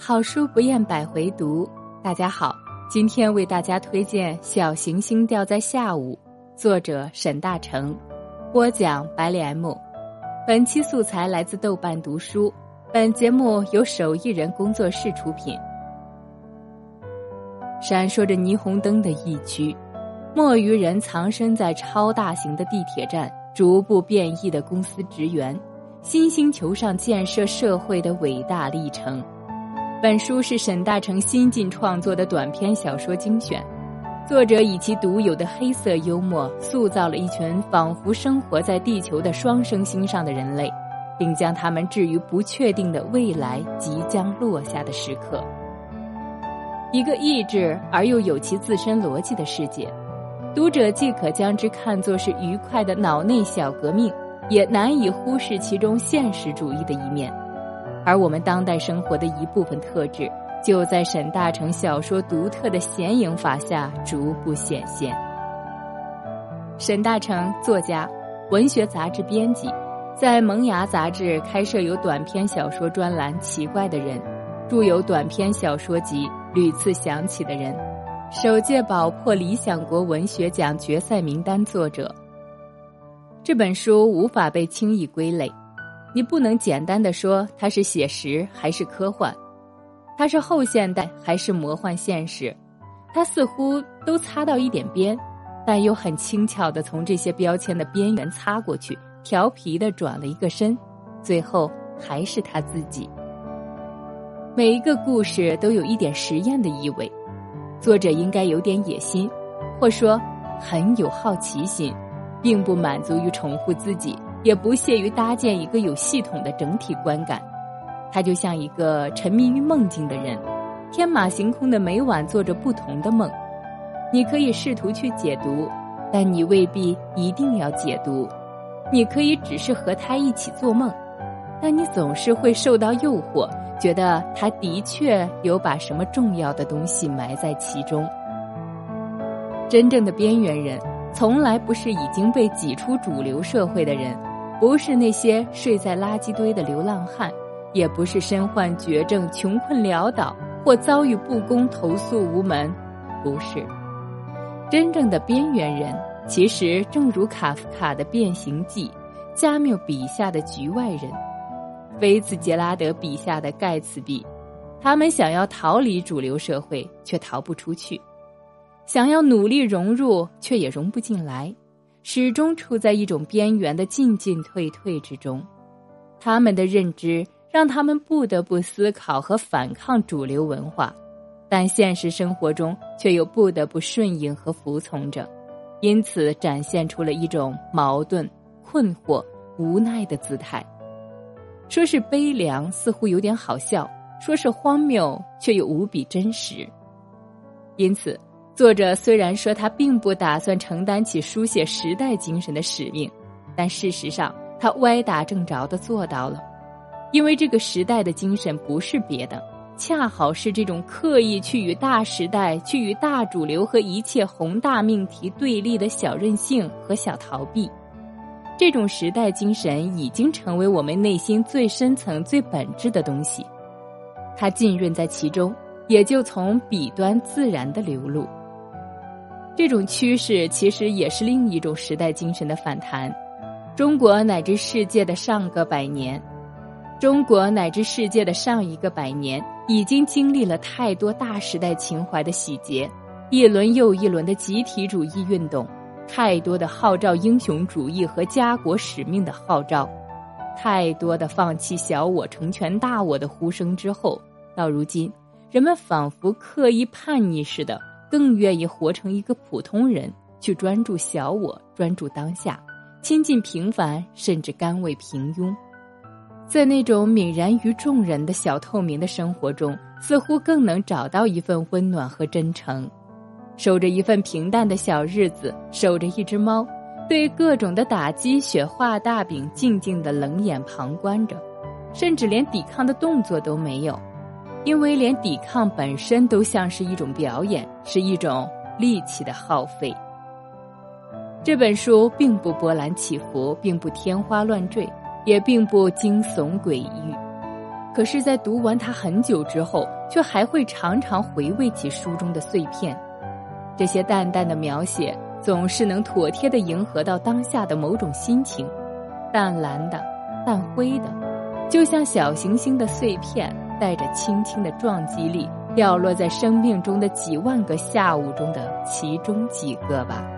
好书不厌百回读。大家好，今天为大家推荐《小行星掉在下午》，作者沈大成，播讲白莲 M。本期素材来自豆瓣读书。本节目由手艺人工作室出品。闪烁着霓虹灯的疫区，墨鱼人藏身在超大型的地铁站，逐步变异的公司职员，新星球上建设社会的伟大历程。本书是沈大成新晋创作的短篇小说精选，作者以其独有的黑色幽默，塑造了一群仿佛生活在地球的双生星上的人类，并将他们置于不确定的未来即将落下的时刻。一个意志而又有其自身逻辑的世界，读者既可将之看作是愉快的脑内小革命，也难以忽视其中现实主义的一面。而我们当代生活的一部分特质，就在沈大成小说独特的显影法下逐步显现。沈大成，作家，文学杂志编辑，在《萌芽》杂志开设有短篇小说专栏《奇怪的人》，著有短篇小说集《屡次想起的人》，首届宝珀理想国文学奖决赛名单作者。这本书无法被轻易归类。你不能简单的说它是写实还是科幻，它是后现代还是魔幻现实，它似乎都擦到一点边，但又很轻巧的从这些标签的边缘擦过去，调皮的转了一个身，最后还是他自己。每一个故事都有一点实验的意味，作者应该有点野心，或说很有好奇心，并不满足于重复自己。也不屑于搭建一个有系统的整体观感，他就像一个沉迷于梦境的人，天马行空的每晚做着不同的梦。你可以试图去解读，但你未必一定要解读。你可以只是和他一起做梦，但你总是会受到诱惑，觉得他的确有把什么重要的东西埋在其中。真正的边缘人，从来不是已经被挤出主流社会的人。不是那些睡在垃圾堆的流浪汉，也不是身患绝症、穷困潦倒或遭遇不公、投诉无门，不是真正的边缘人。其实，正如卡夫卡的《变形记》，加缪笔下的局外人，菲茨杰拉德笔下的盖茨比，他们想要逃离主流社会，却逃不出去；想要努力融入，却也融不进来。始终处在一种边缘的进进退退之中，他们的认知让他们不得不思考和反抗主流文化，但现实生活中却又不得不顺应和服从着，因此展现出了一种矛盾、困惑、无奈的姿态。说是悲凉，似乎有点好笑；说是荒谬，却又无比真实。因此。作者虽然说他并不打算承担起书写时代精神的使命，但事实上他歪打正着的做到了，因为这个时代的精神不是别的，恰好是这种刻意去与大时代、去与大主流和一切宏大命题对立的小任性和小逃避。这种时代精神已经成为我们内心最深层、最本质的东西，它浸润在其中，也就从彼端自然的流露。这种趋势其实也是另一种时代精神的反弹。中国乃至世界的上个百年，中国乃至世界的上一个百年，已经经历了太多大时代情怀的洗劫，一轮又一轮的集体主义运动，太多的号召英雄主义和家国使命的号召，太多的放弃小我成全大我的呼声之后，到如今，人们仿佛刻意叛逆似的。更愿意活成一个普通人，去专注小我，专注当下，亲近平凡，甚至甘为平庸。在那种泯然于众人的小透明的生活中，似乎更能找到一份温暖和真诚。守着一份平淡的小日子，守着一只猫，对各种的打击雪画大饼，静静的冷眼旁观着，甚至连抵抗的动作都没有。因为连抵抗本身都像是一种表演，是一种力气的耗费。这本书并不波澜起伏，并不天花乱坠，也并不惊悚诡异。可是，在读完它很久之后，却还会常常回味起书中的碎片。这些淡淡的描写，总是能妥帖的迎合到当下的某种心情，淡蓝的，淡灰的，就像小行星的碎片，带着轻轻的撞击力，掉落在生命中的几万个下午中的其中几个吧。